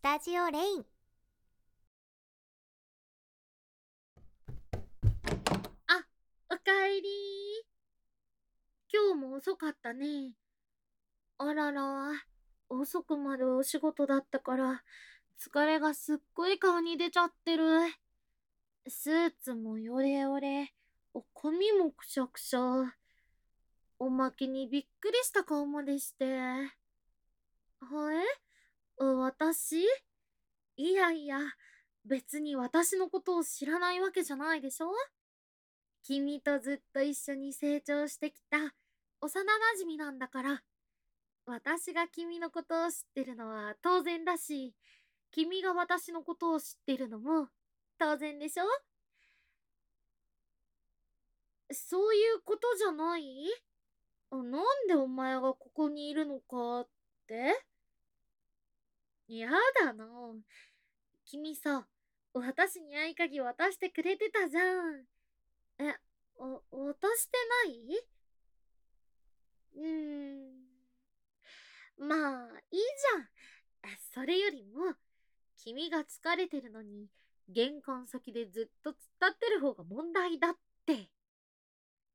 スタジオレインあ、おかえり今日も遅かったね。あらら、遅くまでお仕事だったから、疲れがすっごい顔に出ちゃってる。スーツもヨレヨレ、お髪もくしゃくしゃ。おまけにびっくりした顔までして。はい私？いやいや、別に私のことを知らないわけじゃないでしょ？君とずっと一緒に成長してきた幼馴染なんだから。私が君のことを知ってるのは当然だし、君が私のことを知ってるのも当然でしょ？そういうことじゃない？なんでお前がここにいるのかって？やだな。君さ、私に合鍵渡してくれてたじゃん。え、お、渡してない？うーん。まあ、いいじゃん。それよりも、君が疲れてるのに、玄関先でずっと突っ立ってる方が問題だって。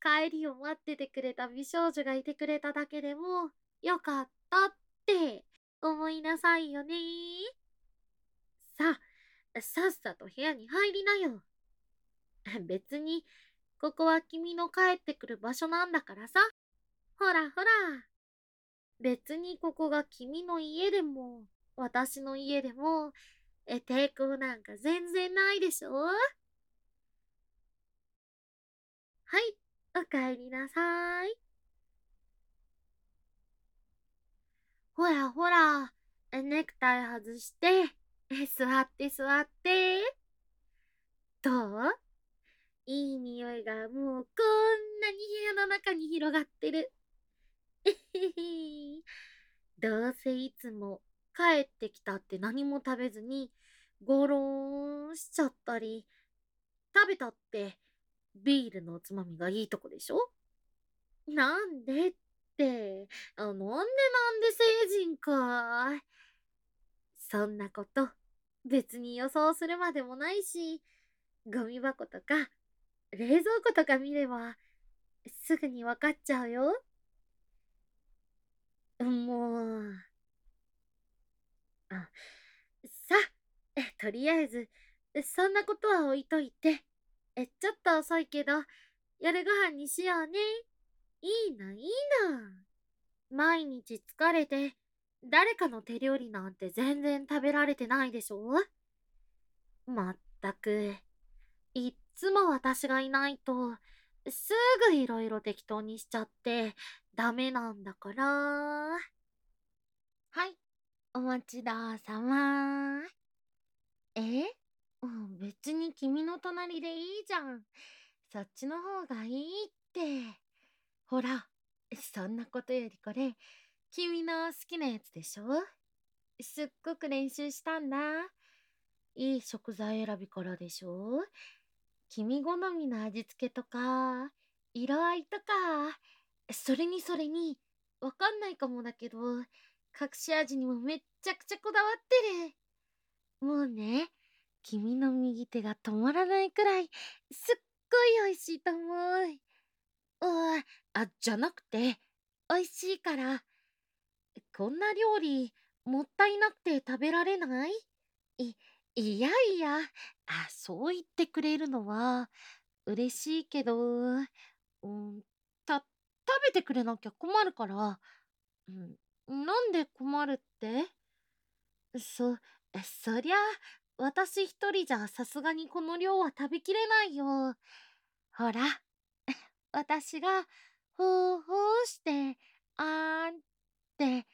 帰りを待っててくれた美少女がいてくれただけでも、よかったって思いなさいよねさあ、さっさと部屋に入りなよ。別に、ここは君の帰ってくる場所なんだからさ。ほらほら。別にここが君の家でも、私の家でも、え、抵抗なんか全然ないでしょはい、おかえりなさい。ほらほら、ネクタイ外して、座って座って。どう？いい匂いがもうこんなに部屋の中に広がってる。えへへ。どうせいつも帰ってきたって何も食べずにゴローンしちゃったり、食べたってビールのおつまみがいいとこでしょ？なんでっ、あ、なんでなんで成人かそんなこと、別に予想するまでもないし、ゴミ箱とか、冷蔵庫とか見れば、すぐにわかっちゃうよ。もう。あ、さ、とりあえず、そんなことは置いといて、え、ちょっと遅いけど、夜ご飯にしようね。いいな、いいな。毎日疲れて、誰かの手料理なんて全然食べられてないでしょ？まったく、いっつも私がいないと、すぐいろいろ適当にしちゃって、ダメなんだから。はい、お待ちどうさま。え？別に君の隣でいいじゃん。そっちの方がいいって。ほら、そんなことよりこれ、君の好きなやつでしょ？すっごく練習したんだ。いい食材選びからでしょ？君好みの味付けとか、色合いとか、それにそれに、わかんないかもだけど、隠し味にもめっちゃくちゃこだわってる。もうね、君の右手が止まらないくらい、すっごい美味しいと思う。うあ、じゃなくて、美味しいから。こんな料理、もったいなくて食べられない？い、いやいや、あ、そう言ってくれるのは、嬉しいけど、うん、た、食べてくれなきゃ困るから、うん、なんで困るって？そ、そりゃ、私一人じゃさすがにこの量は食べきれないよ。ほら、私が、ほうほうして、あーんって、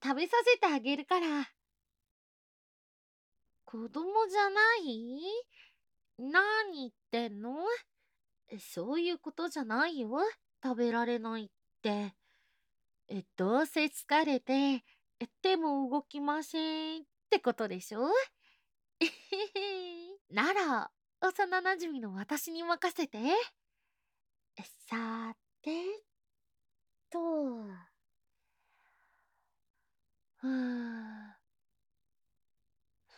食べさせてあげるから。子供じゃない？何言ってんの？そういうことじゃないよ。食べられないって。え、どうせ疲れて、手も動きませんってことでしょ？なら、幼馴染の私に任せて。さてと。ふう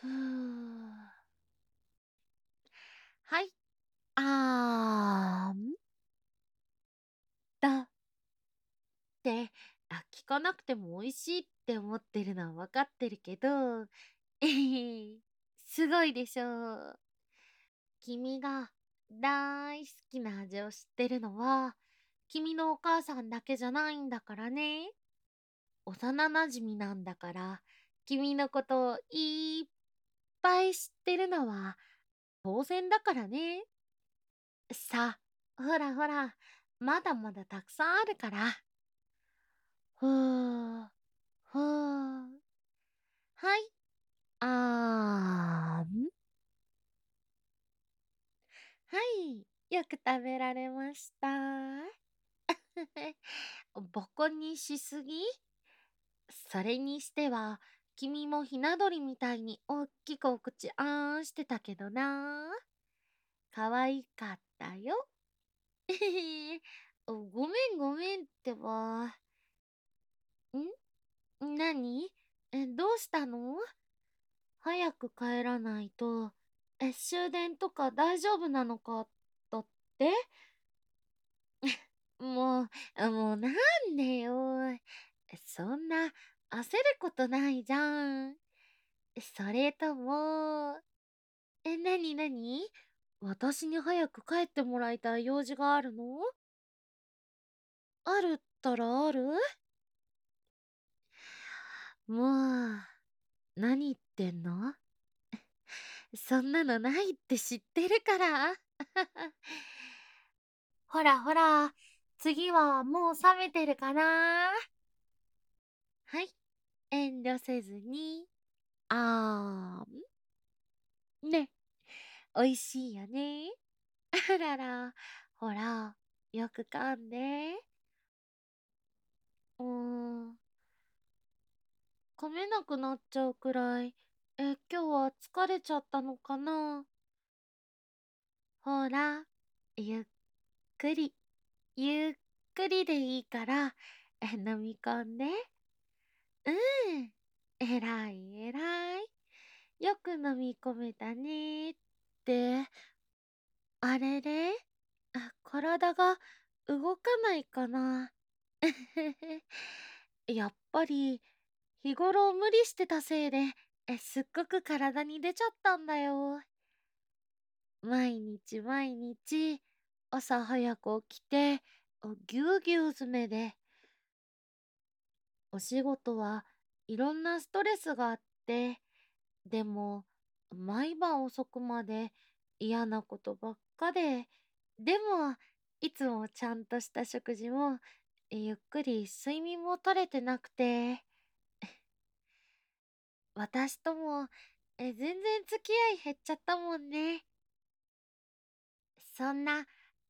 ふうはい。あー。んだってあ聞かなくても美味しいって思ってるのはわかってるけどえへへすごいでしょう。君が大好きな味を知ってるのは、君のお母さんだけじゃないんだからね。幼馴染なんだから、君のことをいっぱい知ってるのは当然だからね。さあ、ほらほら、まだまだたくさんあるから。ふー、ふー。はい、あーん。はい、よく食べられました。ボコにしすぎ？それにしては、君もひな鳥みたいにおっきくお口あーんしてたけどな。かわいかったよ。えへへ、ごめんごめんってば。ん？なにえ、どうしたの？早く帰らないと、終電とか大丈夫なのか、だって？もう、もうなんでよ。そんな焦ることないじゃん。それとも、え、なになに？私に早く帰ってもらいたい用事があるの？あるったらある？もう、何言ってんの？そんなのないって知ってるから。ほらほら、次はもう冷めてるかな？はい、遠慮せずに。あーん。ね、おいしいよね。あらら、ほら、よく噛んで。うーん。噛めなくなっちゃうくらい、え、今日は疲れちゃったのかな？ほら、ゆっくり、ゆっくりでいいから、え、飲み込んで。うん、えらいえらい。よく飲み込めたねって。あれれ？あ、体が動かないかな。やっぱり日頃無理してたせいで、え、すっごく体に出ちゃったんだよ。毎日毎日、朝早く起きて、ぎゅうぎゅう詰めで。お仕事はいろんなストレスがあって、でも、毎晩遅くまで嫌なことばっかで、でも、いつもちゃんとした食事も、ゆっくり睡眠も取れてなくて、私とも、え、全然付き合い減っちゃったもんね。そんな、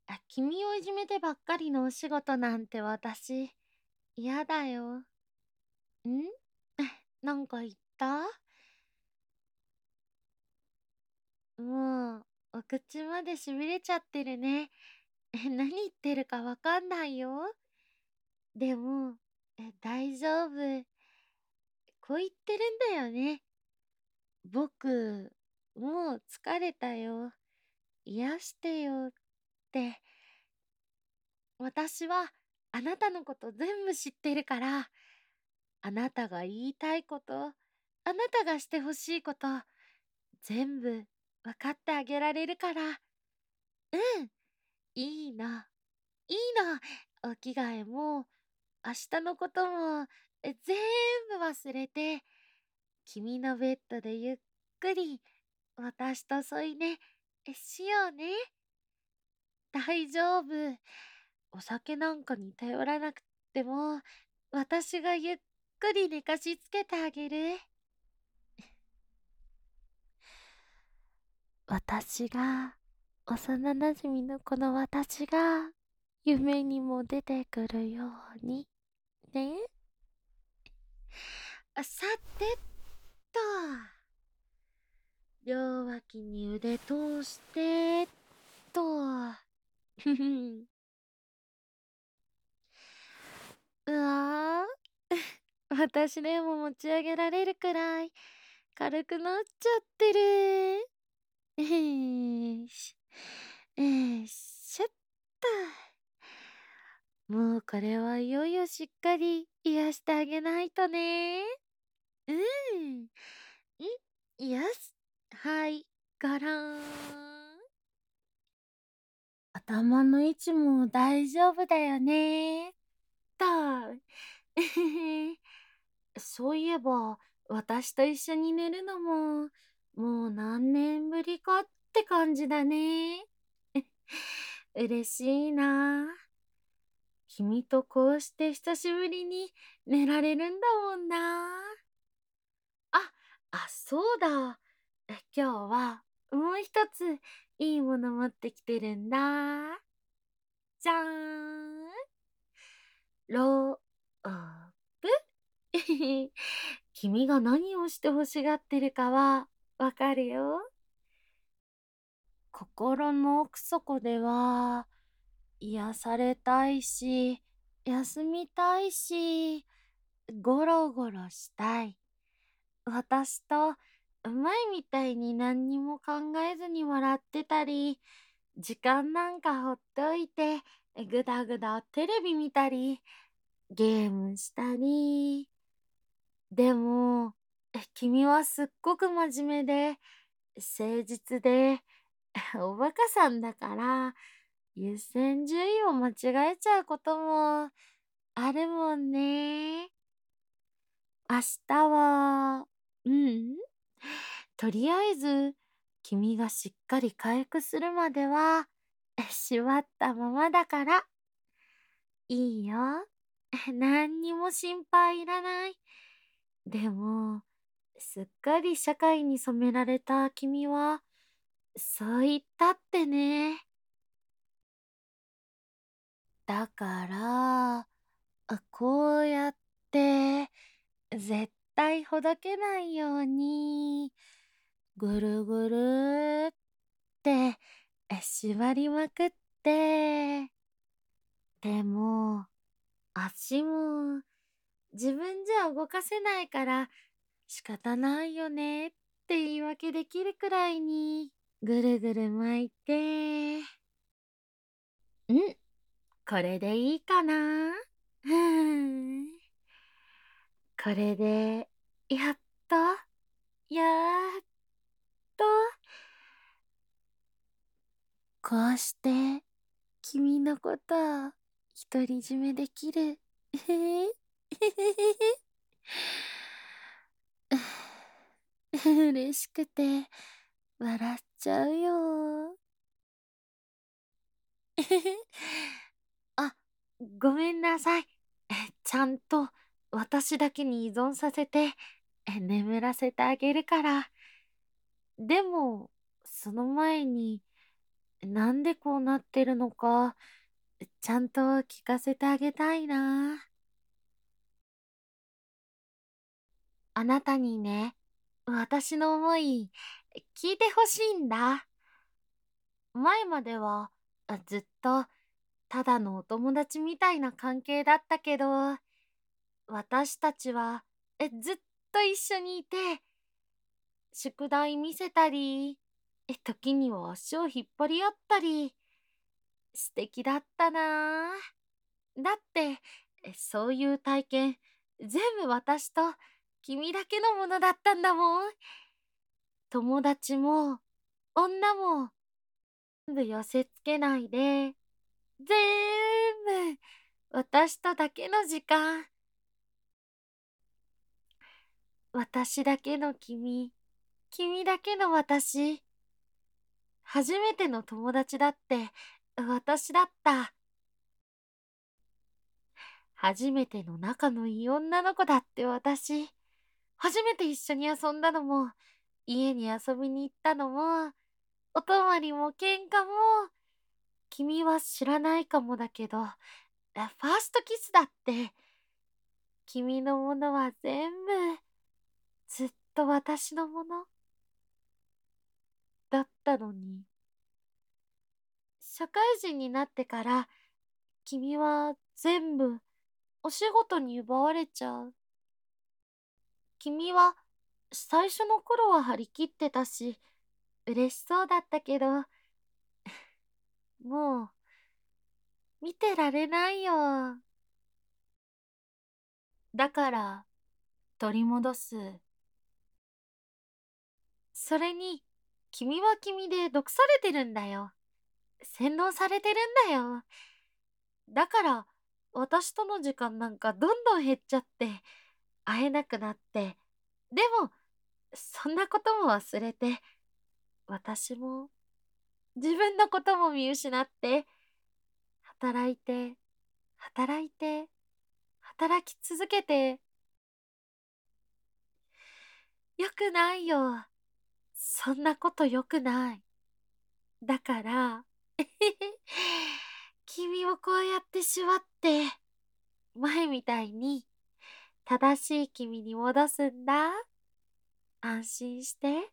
あ、君をいじめてばっかりのお仕事なんて私、嫌だよ。ん？なんか言った？もう、お口までしびれちゃってるね。え、何言ってるかわかんないよ。でも、え、大丈夫。こう言ってるんだよね。僕、もう疲れたよ。癒してよって。私はあなたのこと全部知ってるから、あなたが言いたいこと、あなたがしてほしいこと、全部分かってあげられるから。うん、いいな、いいな、お着替えも、明日のことも、全部忘れて、君のベッドでゆっくり、私と添い寝、しようね。大丈夫。お酒なんかに頼らなくても、私がゆっくり寝かしつけてあげる。私が、幼なじみのこの私が、夢にも出てくるように、ね。さてと。両脇に腕通して、と。ふふ。うわぁ。私でも持ち上げられるくらい軽くなっちゃってる。えーし。えーしゃった。もうこれはいよいよしっかり癒してあげないとね。うん。んよし。はい、ごろーん。頭の位置も大丈夫だよね。と。そういえば、私と一緒に寝るのも、もう何年ぶりかって感じだね。嬉しいな。君とこうして久しぶりに寝られるんだもんな。あ、あ、そうだ。今日はもう一ついいもの持ってきてるんだ。じゃーん。ロープ？君が何をして欲しがってるかはわかるよ。心の奥底では癒されたいし、休みたいし、ゴロゴロしたい。私と前みたいに何にも考えずに笑ってたり、時間なんかほっといて、ぐだぐだテレビ見たり、ゲームしたり。でも、君はすっごく真面目で、誠実で、おバカさんだから、優先順位を間違えちゃうこともあるもんね。明日は、うん、とりあえず、君がしっかり回復するまでは、しまったままだから。いいよ。何にも心配いらない。でも、すっかり社会に染められた君は、そう言ったってね。だから、こうやって、絶対ほどけないように、ぐるぐるって縛りまくって、でも、足も自分じゃ動かせないから仕方ないよねって言い訳できるくらいにぐるぐる巻いて、ん。これでいいかな？これで、やっと、やっと、こうして、君のことを独り占めできる？嬉しくて、笑っちゃうよ。ごめんなさい。ちゃんと私だけに依存させて眠らせてあげるから。でも、その前に、なんでこうなってるのか、ちゃんと聞かせてあげたいな。あなたにね、私の思い、聞いてほしいんだ。前までは、ずっと、ただのお友達みたいな関係だったけど、私たちはえずっと一緒にいて、宿題見せたり、え時には足を引っ張り合ったり、素敵だったなだって、そういう体験、全部私と君だけのものだったんだもん。友達も、女も、全部寄せつけないで、全部、私とだけの時間。私だけの君、君だけの私。初めての友達だって私だった。初めての仲のいい女の子だって私。初めて一緒に遊んだのも、家に遊びに行ったのも、お泊まりも喧嘩も、君は知らないかもだけど、ファーストキスだって、君のものは全部、ずっと私のものだったのに。社会人になってから、君は全部お仕事に奪われちゃう。君は最初の頃は張り切ってたし、嬉しそうだったけど、もう、見てられないよ。だから、取り戻す。それに、君は君で毒されてるんだよ。洗脳されてるんだよ。だから、私との時間なんかどんどん減っちゃって、会えなくなって、でも、そんなことも忘れて、私も、自分のことも見失って、働いて、働いて、働き続けて。よくないよ。そんなことよくない。だから、君をこうやってしまって、前みたいに正しい君に戻すんだ。安心して。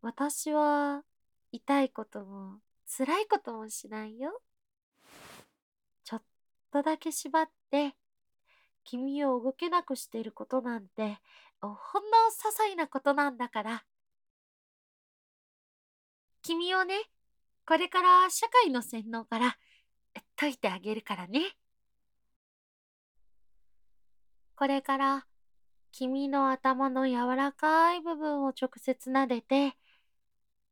私は痛いことも辛いこともしないよ。ちょっとだけ縛って君を動けなくしていることなんてほんの些細なことなんだから。君をね、これから社会の洗脳から解いてあげるからね。これから君の頭の柔らかい部分を直接撫でて、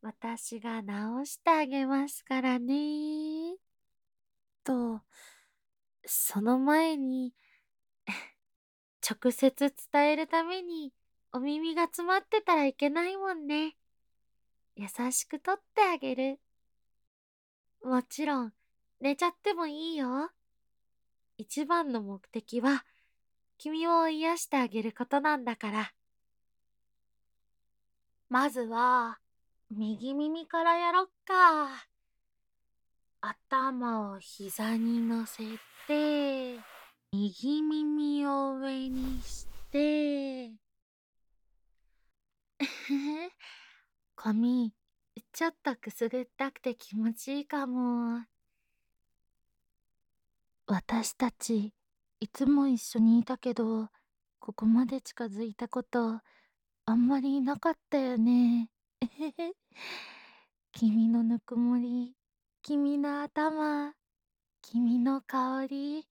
私が直してあげますからね。と、その前に、直接伝えるためにお耳が詰まってたらいけないもんね。優しく取ってあげる。もちろん、寝ちゃってもいいよ。一番の目的は、君を癒してあげることなんだから。まずは、右耳からやろっか。頭を膝に乗せて、右耳を上にして、髪、ちょっとくすぐったくて気持ちいいかも。私たち、いつも一緒にいたけど、ここまで近づいたこと、あんまりなかったよね。君のぬくもり、君の頭、君の香り。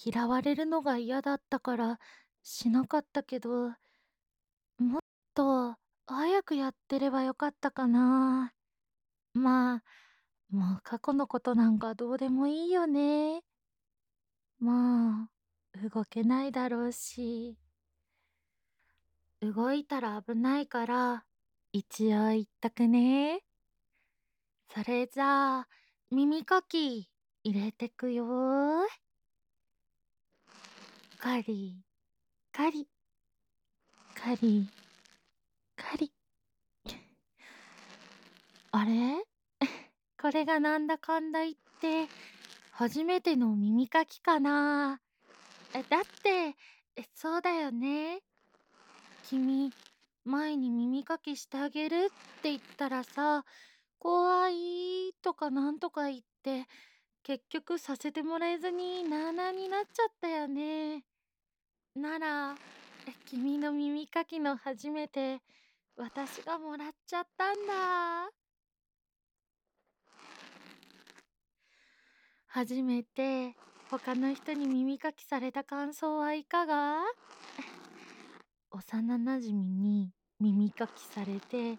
嫌われるのが嫌だったからしなかったけど、もっと早くやってればよかったかな。まあ、もう過去のことなんかどうでもいいよね。まあ、動けないだろうし。動いたら危ないから、一応言っとくね。それじゃあ、耳かき入れてくよ。カリカリカリカリあれ？これがなんだかんだ言って初めての耳かきかなだってそうだよね君前に耳かきしてあげるって言ったらさ怖いとかなんとか言って結局させてもらえずになあなあになっちゃったよね。なら、君の耳かきの初めて私がもらっちゃったんだ。初めて他の人に耳かきされた感想はいかが？幼なじみに耳かきされて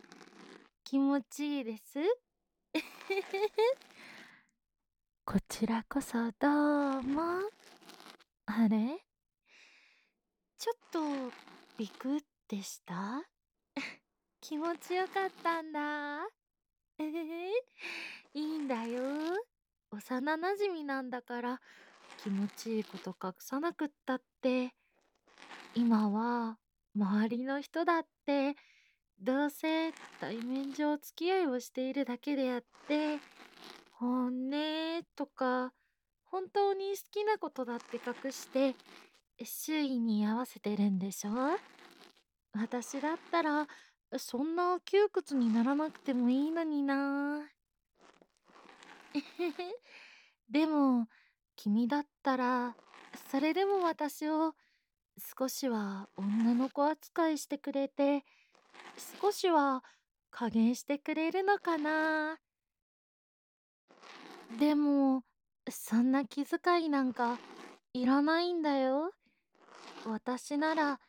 気持ちいいです こちらこそどうも。あれ？ちょっとビクってした？気持ちよかったんだ。え へいいんだよ。幼なじみなんだから気持ちいいこと隠さなくったって。今は周りの人だってどうせ対面上付き合いをしているだけであって本音とか、本当に好きなことだって隠して、周囲に合わせてるんでしょ？私だったら、そんな窮屈にならなくてもいいのにな。でも、君だったら、それでも私を少しは女の子扱いしてくれて、少しは加減してくれるのかな。でも、そんな気遣いなんかいらないんだよ。私なら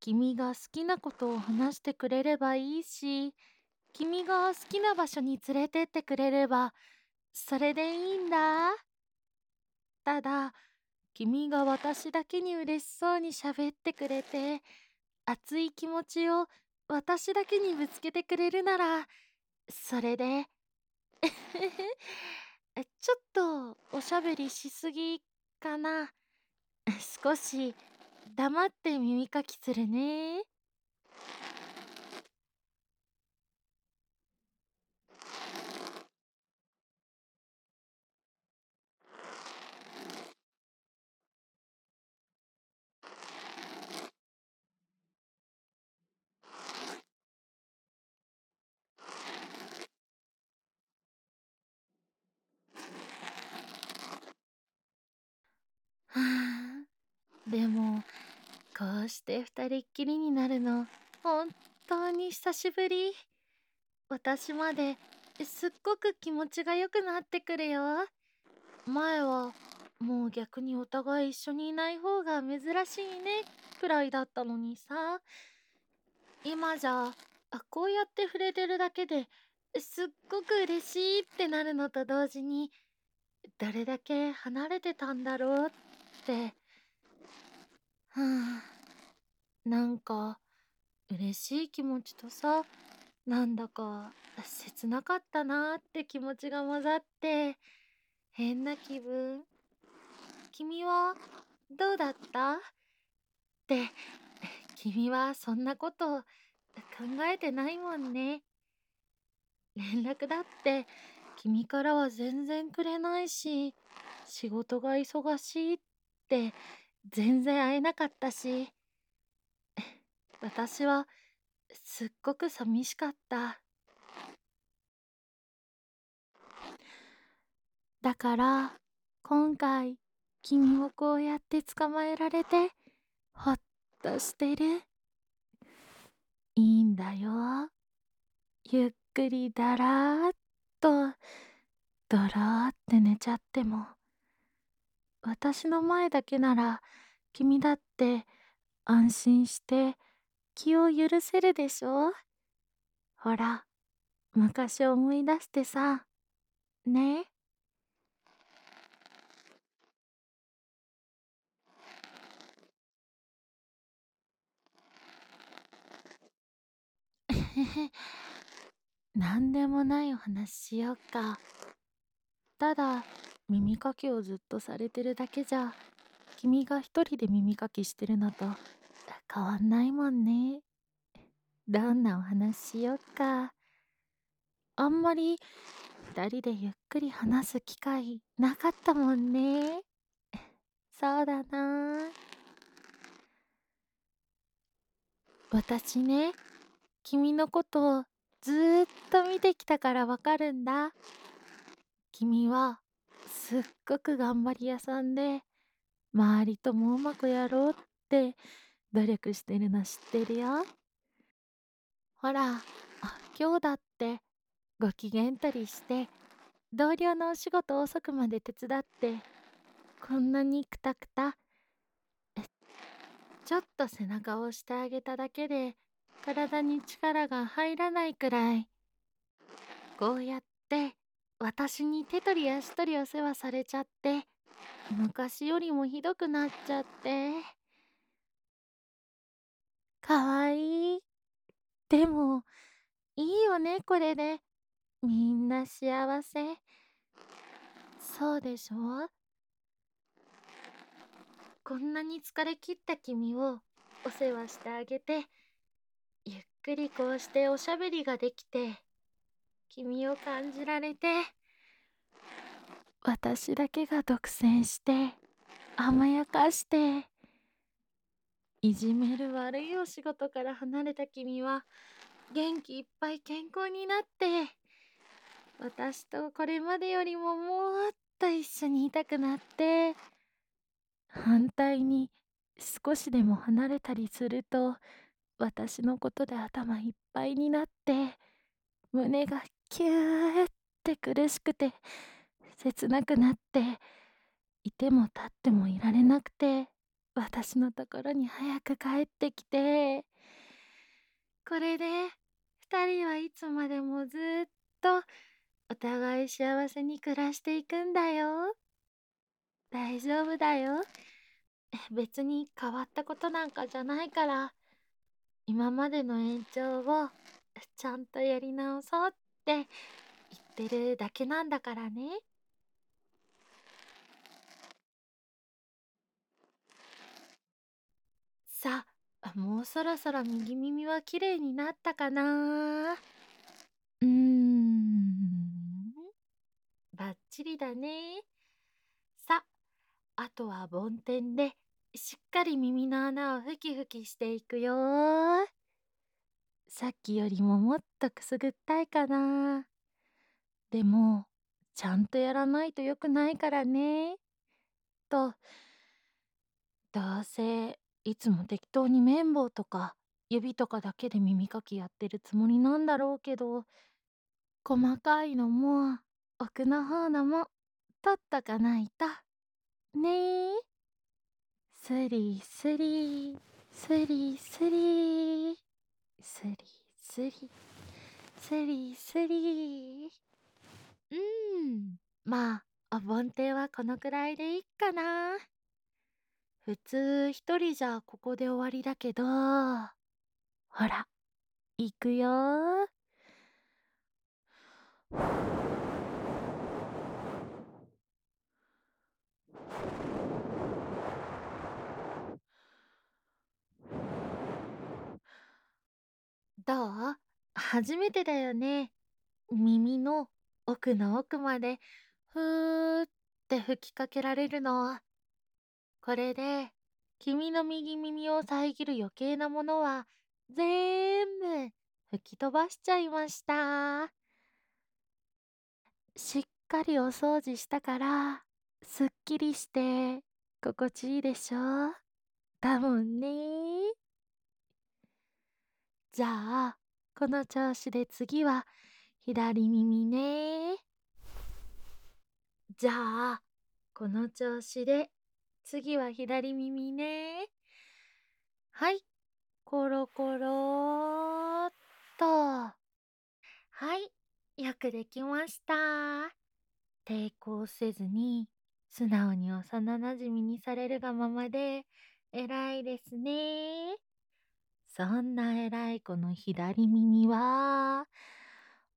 君が好きなことを話してくれればいいし、君が好きな場所に連れてってくれればそれでいいんだ。ただ、君が私だけに嬉しそうに喋ってくれて、熱い気持ちを私だけにぶつけてくれるなら、それで ちょっとおしゃべりしすぎかな。少し黙って耳かきするね。はあ、でも、こうして二人っきりになるの、本当に久しぶり。私まですっごく気持ちが良くなってくるよ。前は、もう逆にお互い一緒にいない方が珍しいね、くらいだったのにさ。今じゃ、あこうやって触れてるだけですっごく嬉しいってなるのと同時に、どれだけ離れてたんだろうってってはあなんか嬉しい気持ちとさなんだか切なかったなーって気持ちが混ざって変な気分。君はどうだった？って 君はそんなこと考えてないもんね。連絡だって君からは全然くれないし仕事が忙しいってって全然会えなかったし、私はすっごく寂しかった。だから今回君をこうやって捕まえられてほっとしてる。いいんだよ。ゆっくりだらーっとドローって寝ちゃっても。私の前だけなら君だって安心して気を許せるでしょ？ほら昔思い出してさ。ね？え 何でもないお話しようか。ただ耳かきをずっとされてるだけじゃ君が一人で耳かきしてるのと変わんないもんね。どんなお話しよっか。あんまり二人でゆっくり話す機会なかったもんね。そうだな。私ね君のことをずっと見てきたからわかるんだ。君はすっごく頑張り屋さんで、周りともうまくやろうって努力してるの知ってるよ。ほら、今日だってご機嫌取りして、同僚のお仕事遅くまで手伝って、こんなにくたくた。ちょっと背中を押してあげただけで、体に力が入らないくらい。こうやって私に手取り足取りお世話されちゃって昔よりもひどくなっちゃってかわいい。でもいいよねこれで。みんな幸せ。そうでしょ？こんなに疲れ切った君をお世話してあげてゆっくりこうしておしゃべりができて君を感じられて私だけが独占して甘やかして。いじめる悪いお仕事から離れた君は元気いっぱい健康になって私とこれまでよりももっと一緒にいたくなって反対に少しでも離れたりすると私のことで頭いっぱいになって胸がキューって苦しくて切なくなっていても立ってもいられなくて私のところに早く帰ってきて。これで二人はいつまでもずっとお互い幸せに暮らしていくんだよ。大丈夫だよ。別に変わったことなんかじゃないから。今までの延長をちゃんとやり直そうって言ってるだけなんだからね。さあ、もうそろそろ右耳はきれいになったかな？うーん。バッチリだね。さ、あとは梵天でしっかり耳の穴をふきふきしていくよさっきよりももっとくすぐったいかなでもちゃんとやらないとよくないからねとどうせいつも適当に綿棒とか指とかだけで耳かきやってるつもりなんだろうけど細かいのも奥の方のも取っとかないとねえ。スリスリスリスリスリスリスリスリうん。まあお盆亭はこのくらいでいいかな。普通一人じゃここで終わりだけどほら行くよどう？初めてだよね。耳の奥の奥までふーって吹きかけられるの。これで君の右耳を遮る余計なものは全部吹き飛ばしちゃいました。しっかりお掃除したからすっきりして心地いいでしょ？だもんねじゃあ、この調子で次は左耳ね。じゃあ、この調子で次は左耳ね。はい、コロコロっと。はい、よくできました。抵抗せずに素直に幼なじみにされるがままで偉いですね。そんな偉い子の左耳は、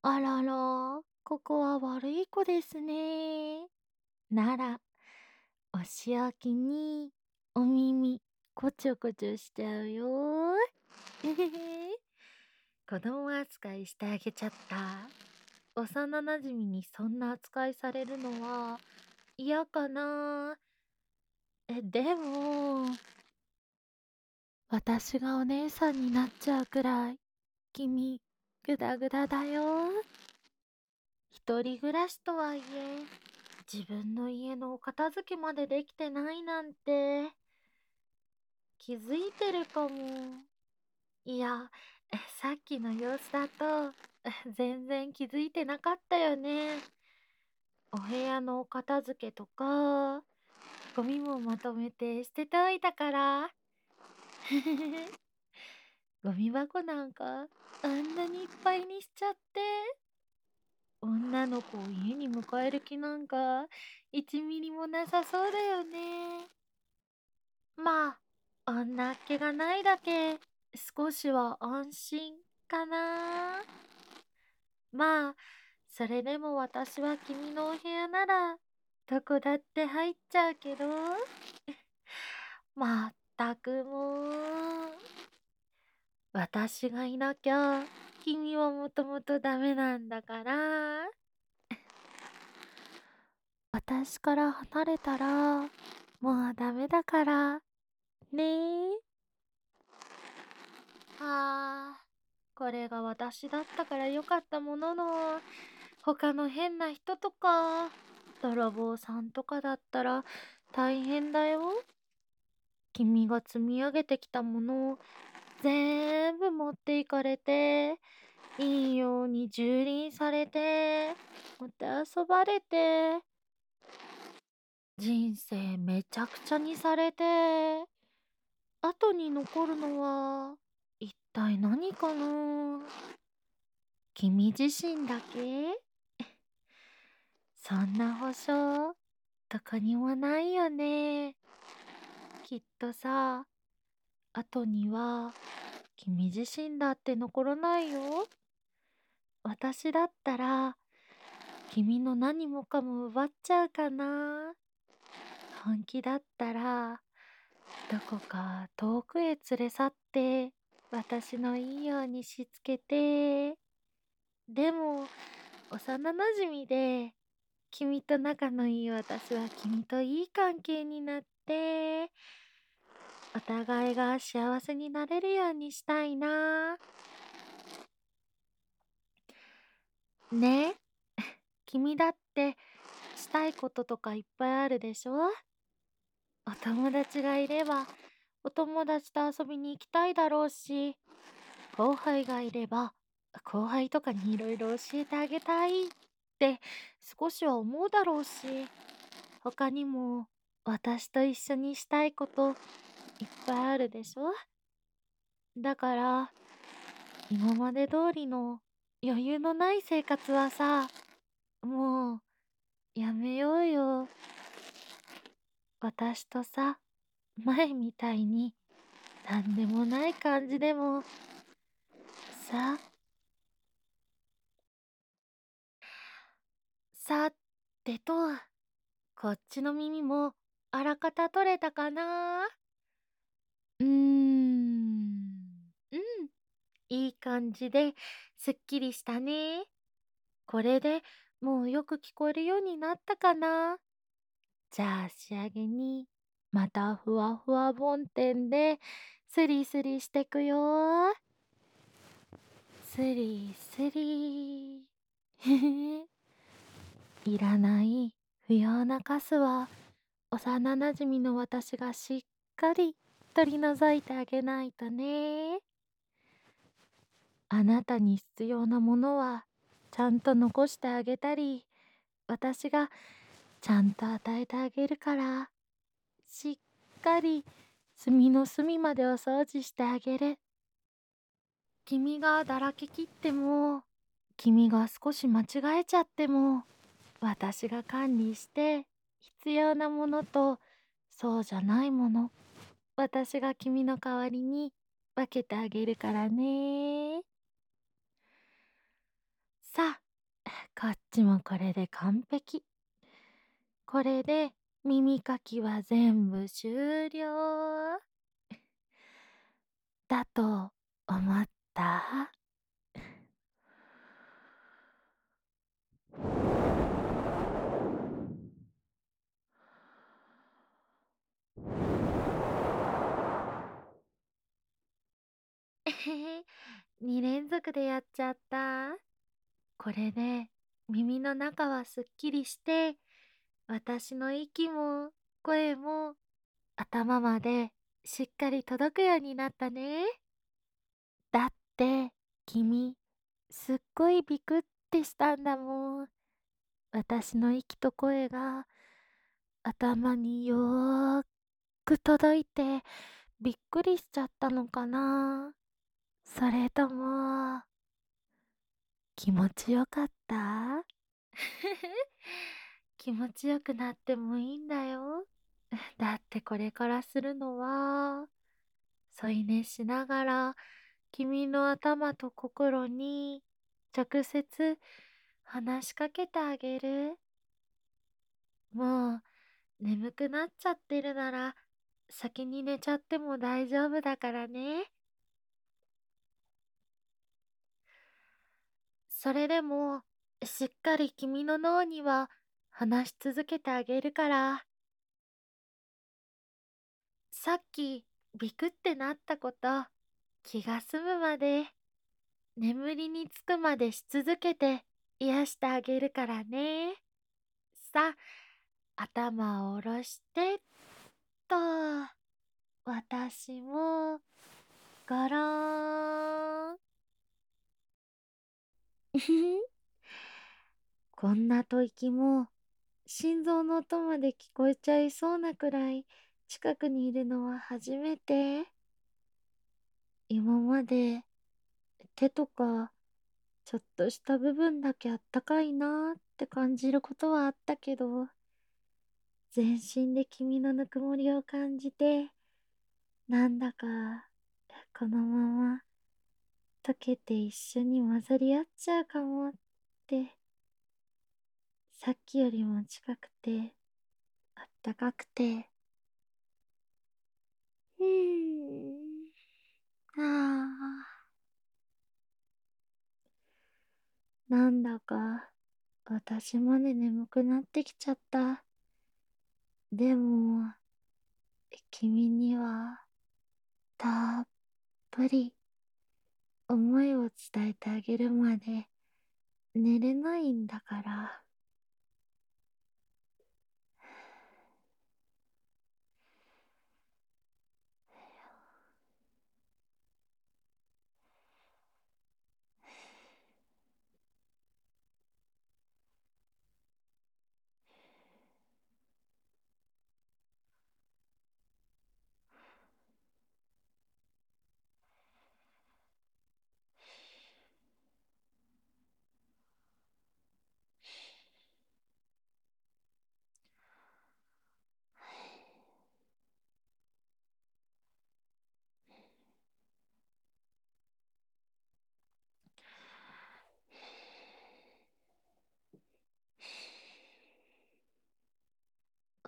あらら、ここは悪い子ですね。なら、お仕置きにお耳こちょこちょしちゃうよ。子供扱いしてあげちゃった。幼なじみにそんな扱いされるのは嫌かな。え、でも、私がお姉さんになっちゃうくらい、君、ぐだぐだだよ。一人暮らしとはいえ、自分の家のお片付けまでできてないなんて、気づいてるかも。いや、さっきの様子だと、全然気づいてなかったよね。お部屋のお片付けとか、ゴミもまとめて捨てておいたから。ゴミ箱なんかあんなにいっぱいにしちゃって。女の子を家に迎える気なんか1ミリもなさそうだよね。まあ、女っ気がないだけ少しは安心かな。まあ、それでも私は君のお部屋ならどこだって入っちゃうけど。まったくもう。私がいなきゃ、君はもともとダメなんだから。私から離れたら、もうダメだから、ねえ。はあ、これが私だったからよかったものの、他の変な人とか、泥棒さんとかだったら大変だよ。君が積み上げてきたものを全部持っていかれて、いいように蹂躙されて、もてあそばれて、人生めちゃくちゃにされて、後に残るのは一体何かな？君自身だけ？そんな保証、どこにもないよね。きっとさ、後には君自身だって残らないよ。私だったら、君の何もかも奪っちゃうかな。本気だったら、どこか遠くへ連れ去って、私のいいようにしつけて。でも、幼なじみで、君と仲のいい私は君といい関係になって、お互いが幸せになれるようにしたいな。ねえ、君だってしたいこととかいっぱいあるでしょ？お友達がいればお友達と遊びに行きたいだろうし、後輩がいれば後輩とかにいろいろ教えてあげたいって少しは思うだろうし、他にも私と一緒にしたいこといっぱいあるでしょ？だから、今まで通りの余裕のない生活はさ、もう、やめようよ。私とさ、前みたいに、なんでもない感じでも、さ、さてと、こっちの耳もあらかた取れたかな？うーん、うん、いい感じですっきりしたね。これでもうよく聞こえるようになったかなじゃあ仕上げに、またふわふわ梵天でスリスリしてくよスリスリ。いらない不要なカスは幼なじみの私がしっかり取り除いてあげないとね。あなたに必要なものはちゃんと残してあげたり、私がちゃんと与えてあげるから、しっかり隅の隅までお掃除してあげる。君がだらけきっても、君が少し間違えちゃっても、私が管理して必要なものとそうじゃないもの私が君の代わりに分けてあげるからね。さあこっちもこれで完璧。これで耳かきは全部終了。だと思った？2連続でやっちゃった。これで耳の中はすっきりして、私の息も声も頭までしっかり届くようになったね。だって君すっごいビクってしたんだもん。私の息と声が頭によーく届いてびっくりしちゃったのかな。それとも、気持ちよかった？気持ちよくなってもいいんだよ。だってこれからするのは、添い寝しながら君の頭と心に直接話しかけてあげる。もう眠くなっちゃってるなら先に寝ちゃっても大丈夫だからね。それでも、しっかり君の脳には話し続けてあげるから。さっきビクってなったこと気が済むまで眠りにつくまでし続けて癒してあげるからね。さあ、頭を下ろしてっと。私も、ゴローン。こんな吐息も心臓の音まで聞こえちゃいそうなくらい近くにいるのは初めて。今まで手とかちょっとした部分だけあったかいなーって感じることはあったけど、全身で君のぬくもりを感じて、なんだかこのまま溶けて一緒に混ざり合っちゃうかもってさっきよりも近くてあったかくて。うーん。ああなんだか私まで眠くなってきちゃった。でも君にはたっぷり思いを伝えてあげるまで寝れないんだから。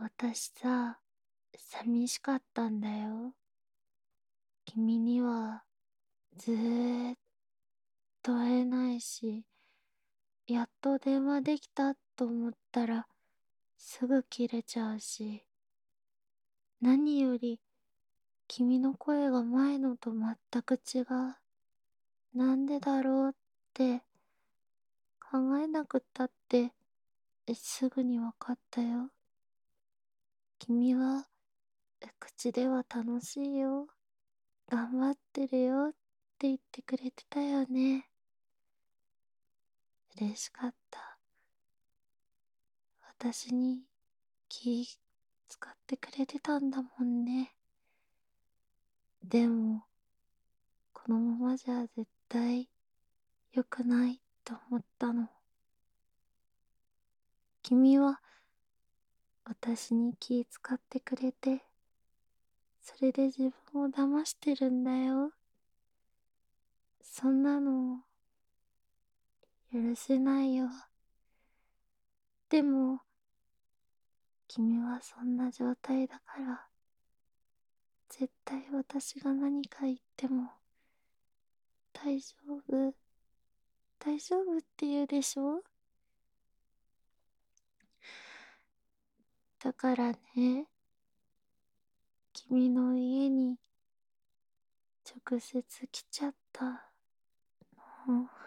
私さ寂しかったんだよ。君にはずーっと会えないしやっと電話できたと思ったらすぐ切れちゃうし何より君の声が前のと全く違う。なんでだろうって考えなくったってすぐにわかったよ。君は口では楽しいよ。頑張ってるよって言ってくれてたよね。嬉しかった。私に気使ってくれてたんだもんね。でもこのままじゃ絶対良くないと思ったの。君は私に気使ってくれてそれで自分を騙してるんだよ。そんなの許せないよ。でも君はそんな状態だから絶対私が何か言っても大丈夫。大丈夫って言うでしょ？だからね。君の家に直接来ちゃったの。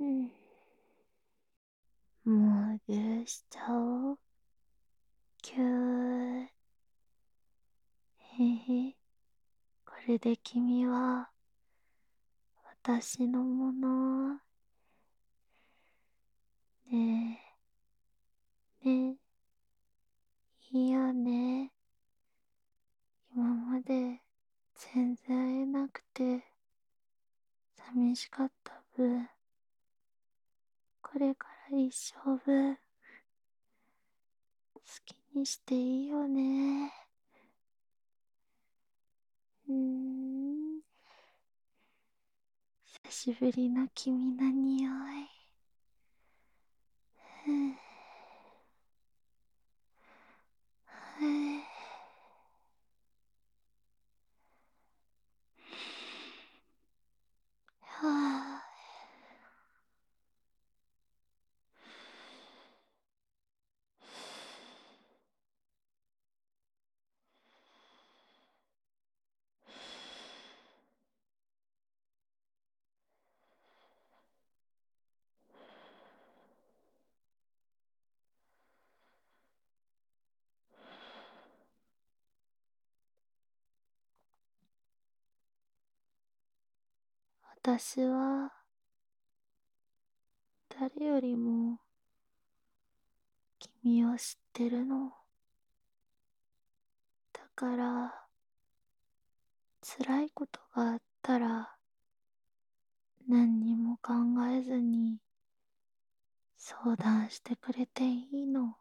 うんもう許しちゃおう。ぎゅー。へへこれで君は私のもの。ねえ。ねえ。いいよね。今まで全然会えなくて寂しかった分これから一生分好きにしていいよね。うーん。久しぶりの君の匂い。ふぅ。ふぅ。はあ私は誰よりも君を知ってるの。だから辛いことがあったら何にも考えずに相談してくれていいの。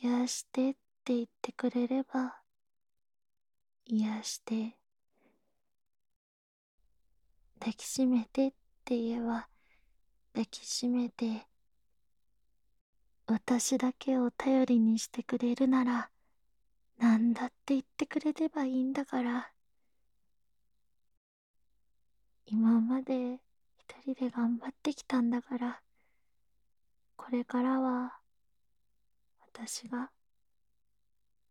癒してって言ってくれれば癒して抱きしめてって言えば抱きしめて私だけを頼りにしてくれるなら何だって言ってくれればいいんだから。今まで一人で頑張ってきたんだからこれからは私が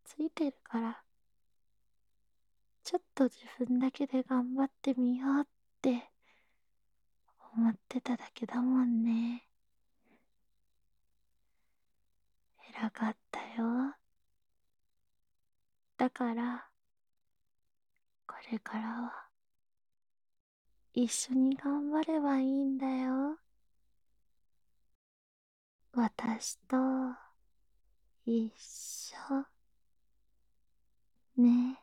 ついてるからちょっと自分だけで頑張ってみようってって思ってただけだもんね。偉かったよ。だからこれからは一緒に頑張ればいいんだよ。私と一緒ね。